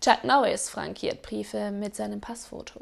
Chuck Norris frankiert Briefe mit seinem Passfoto.